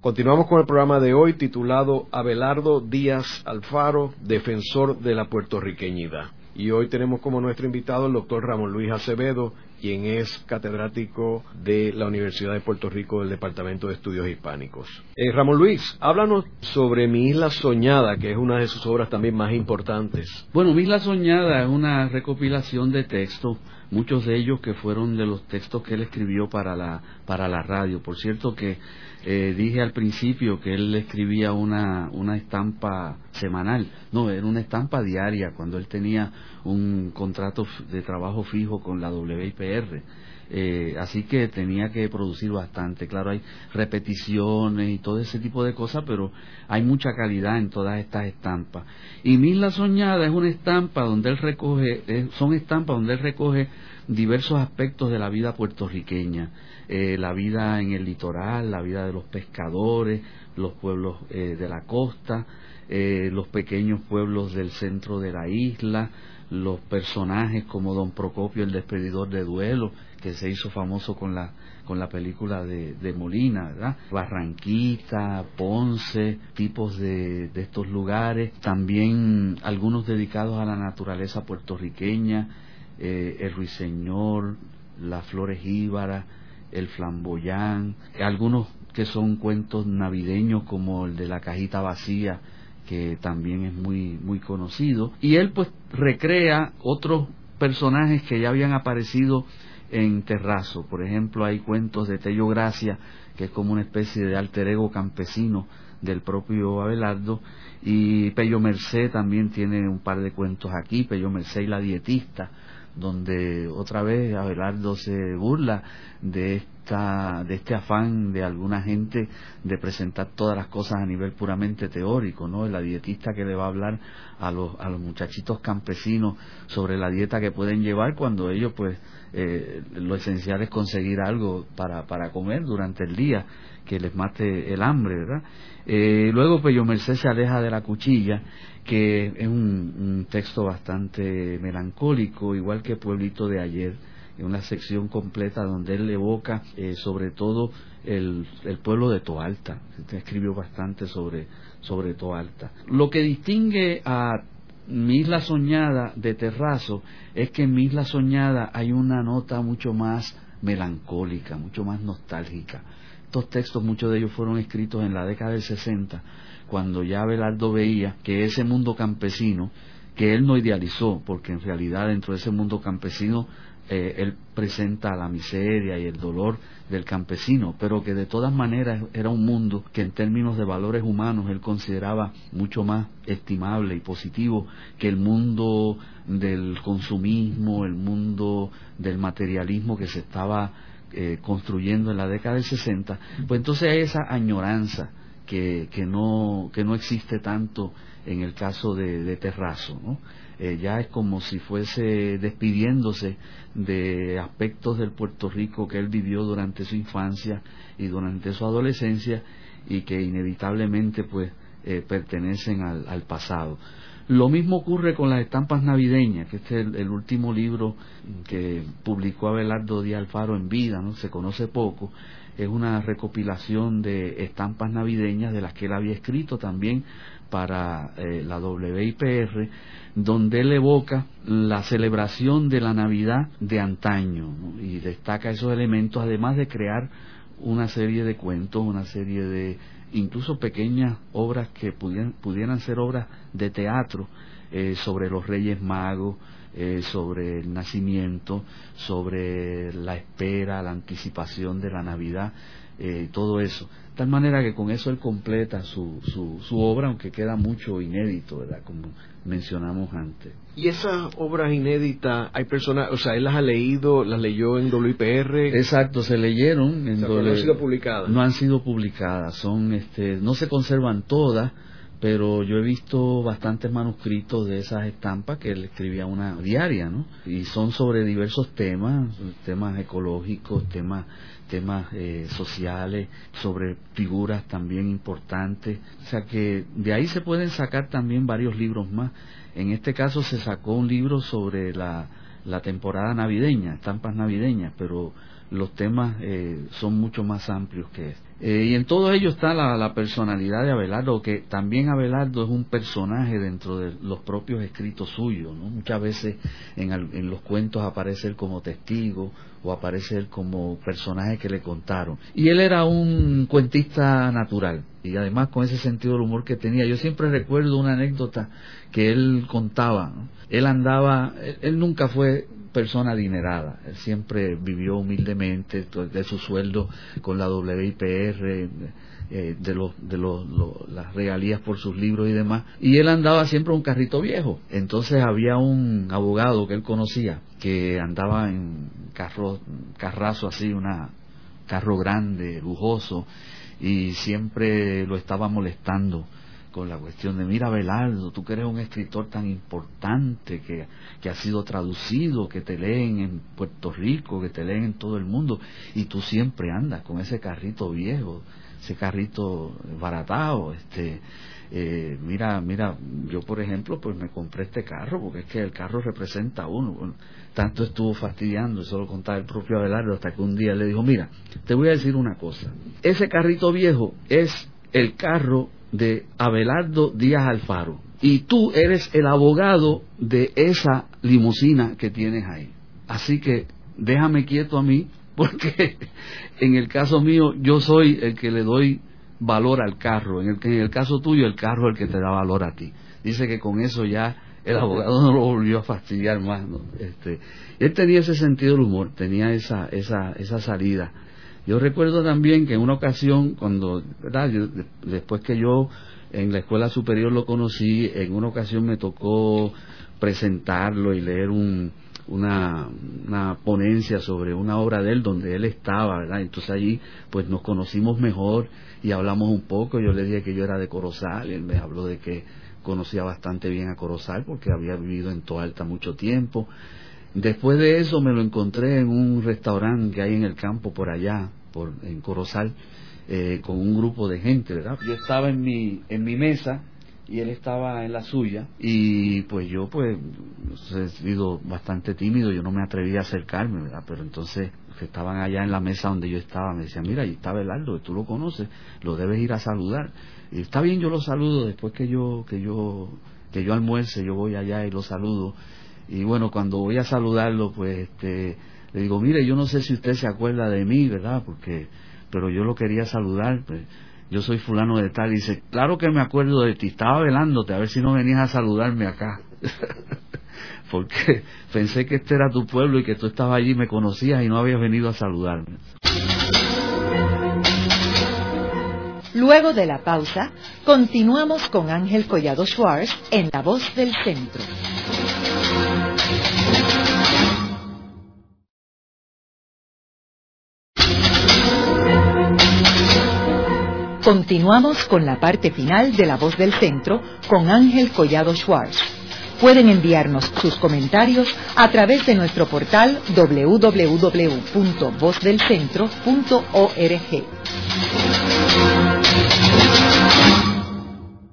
Continuamos con el programa de hoy titulado Abelardo Díaz Alfaro, defensor de la puertorriqueñidad. Y hoy tenemos como nuestro invitado el doctor Ramón Luis Acevedo, quien es catedrático de la Universidad de Puerto Rico del Departamento de Estudios Hispánicos. Eh, Ramón Luis, háblanos sobre Mi Isla Soñada, que es una de sus obras también más importantes. Bueno, Mi Isla Soñada es una recopilación de textos muchos de ellos que fueron de los textos que él escribió para la, para la radio. Por cierto que eh, dije al principio que él escribía una, una estampa semanal, no, era una estampa diaria cuando él tenía un contrato de trabajo fijo con la WIPR. Eh, así que tenía que producir bastante. Claro, hay repeticiones y todo ese tipo de cosas, pero hay mucha calidad en todas estas estampas. Y Mil Soñada es una estampa donde él recoge, son estampas donde él recoge diversos aspectos de la vida puertorriqueña, eh, la vida en el litoral, la vida de los pescadores, los pueblos eh, de la costa, los pequeños pueblos del centro de la isla, los personajes como Don Procopio el despedidor de duelo, que se hizo famoso con la con la película de, de Molina, ¿verdad? Barranquita, Ponce, tipos de, de estos lugares, también algunos dedicados a la naturaleza puertorriqueña, eh, el ruiseñor, las flores jíbaras, el flamboyán, algunos que son cuentos navideños como el de la cajita vacía, que también es muy muy conocido. Y él pues recrea otros personajes que ya habían aparecido en Terrazo. Por ejemplo, hay cuentos de Tello Gracia, que es como una especie de alter ego campesino del propio Abelardo, y Pello Merced también tiene un par de cuentos aquí, Pello Merced y la dietista, donde otra vez Abelardo se burla de esta de este afán de alguna gente de presentar todas las cosas a nivel puramente teórico, ¿no? La dietista que le va a hablar a los a los muchachitos campesinos sobre la dieta que pueden llevar cuando ellos pues eh, lo esencial es conseguir algo para para comer durante el día que les mate el hambre, ¿verdad? Eh, luego Pello Merced se aleja de la cuchilla que es un, texto bastante melancólico, igual que Pueblito de ayer, en una sección completa donde él evoca eh, sobre todo el, pueblo de Toalta, escribió bastante sobre, sobre Toalta. Lo que distingue a mi isla soñada de Terrazo es que en mi isla soñada hay una nota mucho más melancólica, mucho más nostálgica. Estos textos, muchos de ellos fueron escritos en la década del 60 cuando ya Belardo veía que ese mundo campesino, que él no idealizó, porque en realidad dentro de ese mundo campesino eh, él presenta la miseria y el dolor del campesino, pero que de todas maneras era un mundo que en términos de valores humanos él consideraba mucho más estimable y positivo que el mundo del consumismo, el mundo del materialismo que se estaba eh, construyendo en la década del 60, pues entonces esa añoranza que, que, no, que no existe tanto en el caso de, de Terrazo. ¿no? Eh, ya es como si fuese despidiéndose de aspectos del Puerto Rico que él vivió durante su infancia y durante su adolescencia y que inevitablemente pues eh, pertenecen al, al, pasado. Lo mismo ocurre con las estampas navideñas, que este es el, el, último libro que publicó Abelardo Díaz Alfaro en vida, ¿no? se conoce poco, es una recopilación de estampas navideñas de las que él había escrito también para eh, la WIPR, donde él evoca la celebración de la Navidad de antaño y destaca esos elementos, además de crear una serie de cuentos, una serie de incluso pequeñas obras que pudieran, pudieran ser obras de teatro eh, sobre los Reyes Magos, eh, sobre el nacimiento, sobre la espera, la anticipación de la Navidad, eh, todo eso. De tal manera que con eso él completa su, su, su obra, aunque queda mucho inédito, ¿verdad? Como mencionamos antes. Y esas obras inéditas, hay personas, o sea, él las ha leído, las leyó en WIPR. Exacto, se leyeron en no han sido publicadas. No han sido publicadas, son, este, no se conservan todas, pero yo he visto bastantes manuscritos de esas estampas que él escribía una diaria, ¿no? Y son sobre diversos temas, temas ecológicos, temas temas eh, sociales, sobre figuras también importantes. O sea que de ahí se pueden sacar también varios libros más. En este caso se sacó un libro sobre la, la temporada navideña, estampas navideñas, pero los temas eh, son mucho más amplios que este. Eh, y en todo ello está la, personalidad de Abelardo, que también Abelardo es un personaje dentro de los propios escritos suyos. ¿no? Muchas veces en, en, los cuentos aparece él como testigo o aparece él como personaje que le contaron. Y él era un cuentista natural y además con ese sentido del humor que tenía. Yo siempre recuerdo una anécdota que él contaba. Él andaba, él nunca fue persona adinerada. Él siempre vivió humildemente de su sueldo con la WIPR, eh, de, los, de los, las regalías por sus libros y demás. Y él andaba siempre un carrito viejo. Entonces había un abogado que él conocía que andaba en carro, carrazo así, una carro grande, lujoso, y siempre lo estaba molestando con la cuestión de, mira Belardo, tú que eres un escritor tan importante, que, que ha sido traducido, que te leen en Puerto Rico, que te leen en todo el mundo, y tú siempre andas con ese carrito viejo, ese carrito baratado, este, eh, mira, mira, yo por ejemplo, pues me compré este carro, porque es que el carro representa a uno. tanto estuvo fastidiando, eso lo contaba el propio Abelardo, hasta que un día le dijo, mira, te voy a decir una cosa, ese carrito viejo es el carro de Abelardo Díaz Alfaro, y tú eres el abogado de esa limusina que tienes ahí. Así que déjame quieto a mí, porque en el caso mío yo soy el que le doy valor al carro. En el, en el caso tuyo, el carro es el que te da valor a ti. Dice que con eso ya el abogado no lo volvió a fastidiar más. ¿no? Este, él tenía ese sentido del humor, tenía esa, esa, esa salida. Yo recuerdo también que en una ocasión, cuando, después que yo en la escuela superior lo conocí, en una ocasión me tocó presentarlo y leer un, una, una ponencia sobre una obra de él donde él estaba, ¿verdad? Entonces allí pues nos conocimos mejor y hablamos un poco, yo le dije que yo era de Corozal, y él me habló de que conocía bastante bien a Corozal porque había vivido en Toalta mucho tiempo. Después de eso me lo encontré en un restaurante que hay en el campo por allá, por, en Corozal, eh, con un grupo de gente, ¿verdad? Yo estaba en mi, en mi mesa y él estaba en la suya y pues yo pues he sido bastante tímido, yo no me atreví a acercarme, ¿verdad? Pero entonces que estaban allá en la mesa donde yo estaba me decían, mira, ahí está Belardo, tú lo conoces, lo debes ir a saludar. Y está bien, yo lo saludo después que yo, que yo, que yo almuerce, yo voy allá y lo saludo. Y bueno, cuando voy a saludarlo, pues este, le digo, mire, yo no sé si usted se acuerda de mí, ¿verdad? Porque, pero yo lo quería saludar, pues, yo soy fulano de tal. Y dice, claro que me acuerdo de ti, estaba velándote, a ver si no venías a saludarme acá. porque pensé que este era tu pueblo y que tú estabas allí, me conocías y no habías venido a saludarme. Luego de la pausa, continuamos con Ángel Collado Schwartz en La Voz del Centro. Continuamos con la parte final de La Voz del Centro con Ángel Collado Schwartz. Pueden enviarnos sus comentarios a través de nuestro portal www.vozdelcentro.org.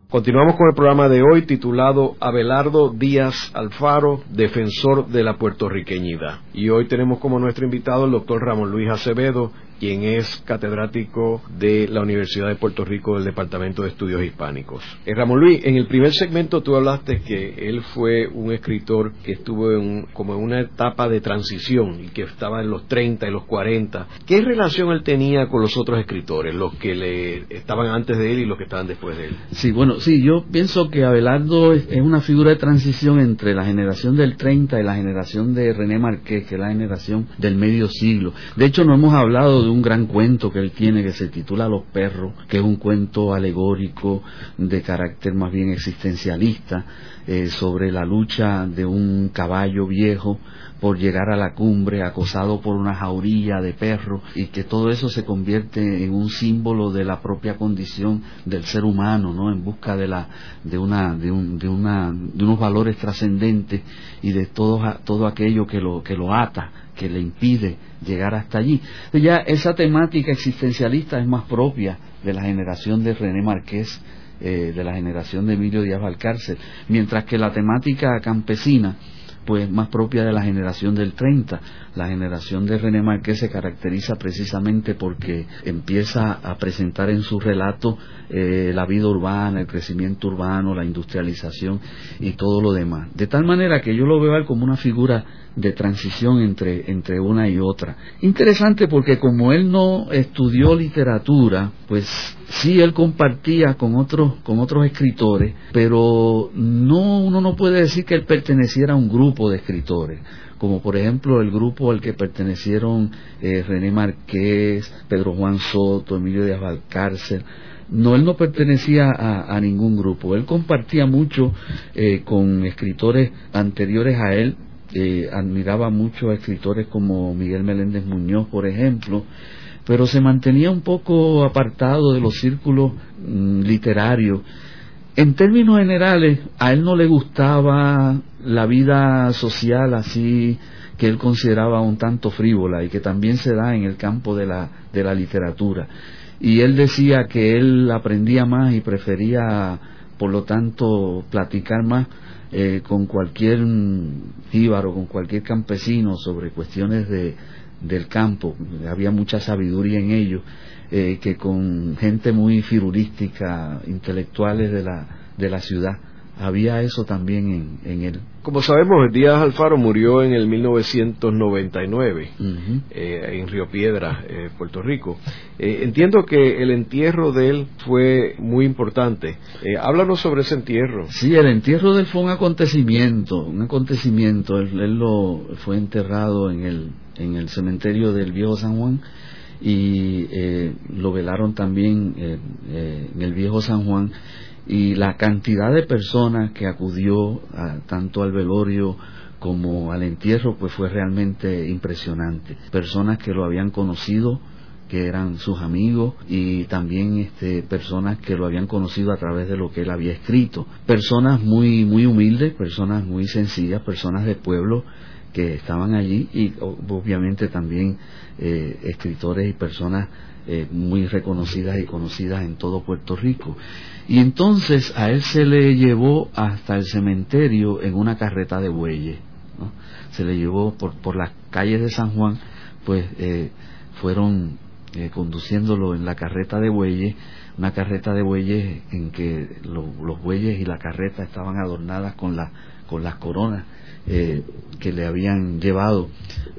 Continuamos con el programa de hoy titulado Abelardo Díaz Alfaro, defensor de la puertorriqueñidad. Y hoy tenemos como nuestro invitado el doctor Ramón Luis Acevedo, quien es catedrático de la Universidad de Puerto Rico del Departamento de Estudios Hispánicos. Eh, Ramón Luis, en el primer segmento tú hablaste que él fue un escritor que estuvo en, como en una etapa de transición y que estaba en los 30 y los 40. ¿Qué relación él tenía con los otros escritores, los que le estaban antes de él y los que estaban después de él? Sí, bueno, sí, yo pienso que Abelardo es, una figura de transición entre la generación del 30 y la generación de René Marqués, que es la generación del medio siglo. De hecho, no hemos hablado de un gran cuento que él tiene que se titula Los perros, que es un cuento alegórico de carácter más bien existencialista eh, sobre la lucha de un caballo viejo por llegar a la cumbre acosado por una jaurilla de perros y que todo eso se convierte en un símbolo de la propia condición del ser humano, ¿no? En busca de la de una de, un, de una de unos valores trascendentes y de todo todo aquello que lo que lo ata que le impide llegar hasta allí. Ya esa temática existencialista es más propia de la generación de René Marqués, eh, de la generación de Emilio Díaz Valcárcel, mientras que la temática campesina pues más propia de la generación del 30. La generación de René Marqués se caracteriza precisamente porque empieza a presentar en su relato eh, la vida urbana, el crecimiento urbano, la industrialización y todo lo demás. De tal manera que yo lo veo él como una figura de transición entre, entre una y otra. Interesante porque como él no estudió literatura, pues sí él compartía con otros, con otros escritores, pero no, uno no puede decir que él perteneciera a un grupo de escritores como por ejemplo el grupo al que pertenecieron eh, René Marqués, Pedro Juan Soto, Emilio Díaz Valcárcel. No, él no pertenecía a, ningún grupo. Él compartía mucho eh, con escritores anteriores a él, eh, admiraba mucho a escritores como Miguel Meléndez Muñoz, por ejemplo, pero se mantenía un poco apartado de los círculos mm, literarios en términos generales, a él no le gustaba la vida social así que él consideraba un tanto frívola y que también se da en el campo de la, de la literatura. Y él decía que él aprendía más y prefería, por lo tanto, platicar más eh, con cualquier jíbaro, con cualquier campesino sobre cuestiones de, del campo. Había mucha sabiduría en ello eh, que con gente muy firulística, intelectuales de la, de la ciudad. Había eso también en, él. Como sabemos, Díaz Alfaro murió en el 1999 eh, en Río Piedra, eh, Puerto Rico. entiendo que el entierro de él fue muy importante. háblanos sobre ese entierro. Sí, el entierro de él fue un acontecimiento, un acontecimiento. Él, él lo fue enterrado en el, en el cementerio del Viejo San Juan y eh, lo velaron también eh, eh, en el viejo San Juan y la cantidad de personas que acudió tanto al velorio como al entierro pues fue realmente impresionante personas que lo habían conocido que eran sus amigos y también este, personas que lo habían conocido a través de lo que él había escrito personas muy muy humildes personas muy sencillas personas de pueblo que estaban allí y obviamente también eh, escritores y personas eh, muy reconocidas y conocidas en todo Puerto Rico. Y entonces a él se le llevó hasta el cementerio en una carreta de bueyes. Se le llevó por, por las calles de San Juan, pues eh, fueron conduciéndolo en la carreta de bueyes, una carreta de bueyes en que los bueyes y la carreta estaban adornadas con, la, con las coronas eh, que le habían llevado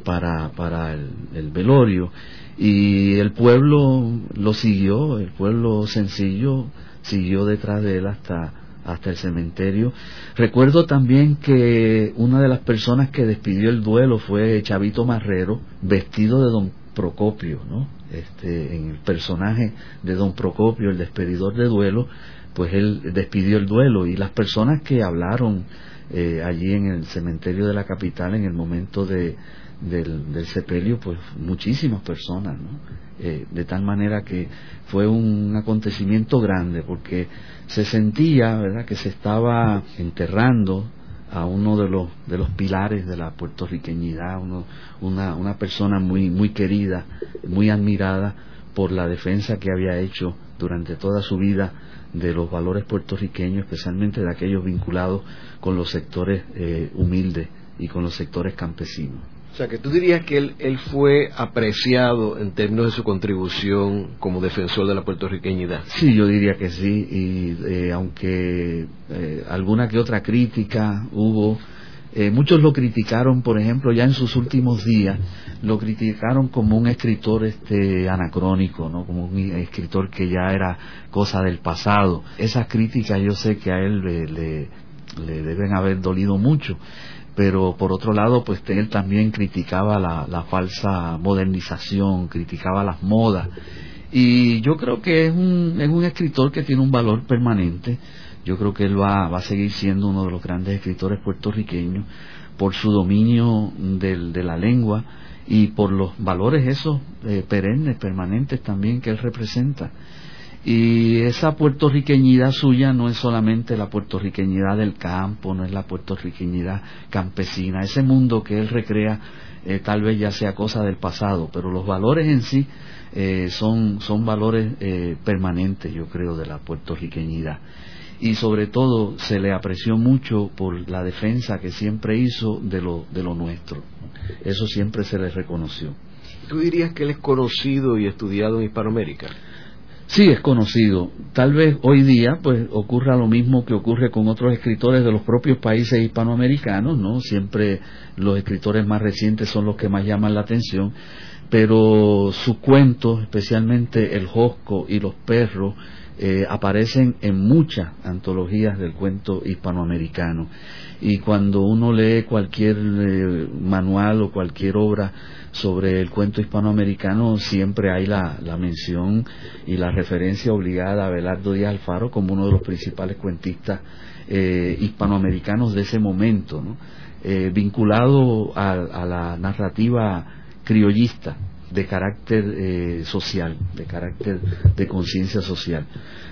para, para el, velorio y el pueblo lo siguió, el pueblo sencillo siguió detrás de él hasta, hasta el cementerio. Recuerdo también que una de las personas que despidió el duelo fue Chavito Marrero, vestido de don Procopio, ¿no? Este, en el personaje de don Procopio, el despedidor de duelo, pues él despidió el duelo y las personas que hablaron eh, allí en el cementerio de la capital en el momento de, del, sepelio, pues muchísimas personas, ¿no? Eh, de tal manera que fue un acontecimiento grande porque se sentía, ¿verdad?, que se estaba enterrando a uno de los de los pilares de la puertorriqueñidad, uno, una, una persona muy muy querida, muy admirada por la defensa que había hecho durante toda su vida de los valores puertorriqueños, especialmente de aquellos vinculados con los sectores eh, humildes y con los sectores campesinos. O sea, que tú dirías que él, él fue apreciado en términos de su contribución como defensor de la puertorriqueñidad. Sí, yo diría que sí, y eh, aunque eh, alguna que otra crítica hubo, eh, muchos lo criticaron, por ejemplo, ya en sus últimos días, lo criticaron como un escritor este anacrónico, ¿no? Como un escritor que ya era cosa del pasado. Esas críticas yo sé que a él le, le, deben haber dolido mucho pero por otro lado, pues él también criticaba la, falsa modernización, criticaba las modas. Y yo creo que es un, es un escritor que tiene un valor permanente yo creo que él va, va a seguir siendo uno de los grandes escritores puertorriqueños por su dominio del, de la lengua y por los valores esos eh, perennes, permanentes también que él representa. Y esa puertorriqueñidad suya no es solamente la puertorriqueñidad del campo, no es la puertorriqueñidad campesina. Ese mundo que él recrea eh, tal vez ya sea cosa del pasado, pero los valores en sí eh, son, son valores permanentes, yo creo, de la puertorriqueñidad y sobre todo se le apreció mucho por la defensa que siempre hizo de lo, de lo nuestro. Eso siempre se le reconoció. ¿Tú dirías que él es conocido y estudiado en Hispanoamérica? Sí, es conocido. Tal vez hoy día pues ocurra lo mismo que ocurre con otros escritores de los propios países hispanoamericanos, ¿no? Siempre los escritores más recientes son los que más llaman la atención, pero sus cuentos, especialmente El Josco y Los Perros, eh, aparecen en muchas antologías del cuento hispanoamericano. Y cuando uno lee cualquier eh, manual o cualquier obra sobre el cuento hispanoamericano, siempre hay la, mención y la referencia obligada a Belardo Díaz Alfaro como uno de los principales cuentistas eh, hispanoamericanos de ese momento, vinculado a, a la narrativa criollista de carácter eh, social, de carácter de conciencia social.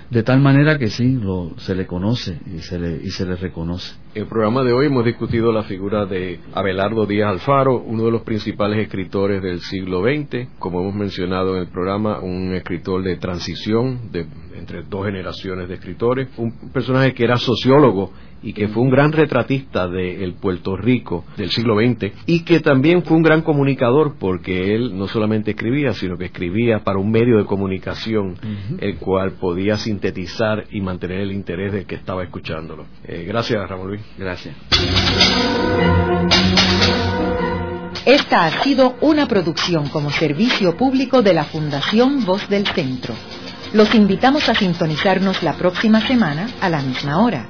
De tal manera que sí, lo, se le conoce y se le, y se le reconoce. En el programa de hoy hemos discutido la figura de Abelardo Díaz Alfaro, uno de los principales escritores del siglo XX, como hemos mencionado en el programa, un escritor de transición de, entre dos generaciones de escritores, un personaje que era sociólogo y que fue un gran retratista del Puerto Rico del siglo XX y que también fue un gran comunicador porque él no solamente escribía, sino que escribía para un medio de comunicación el cual podía sintetizar y mantener el interés del que estaba escuchándolo. Eh, gracias, Ramón Luis. Gracias. Esta ha sido una producción como servicio público de la Fundación Voz del Centro. Los invitamos a sintonizarnos la próxima semana a la misma hora.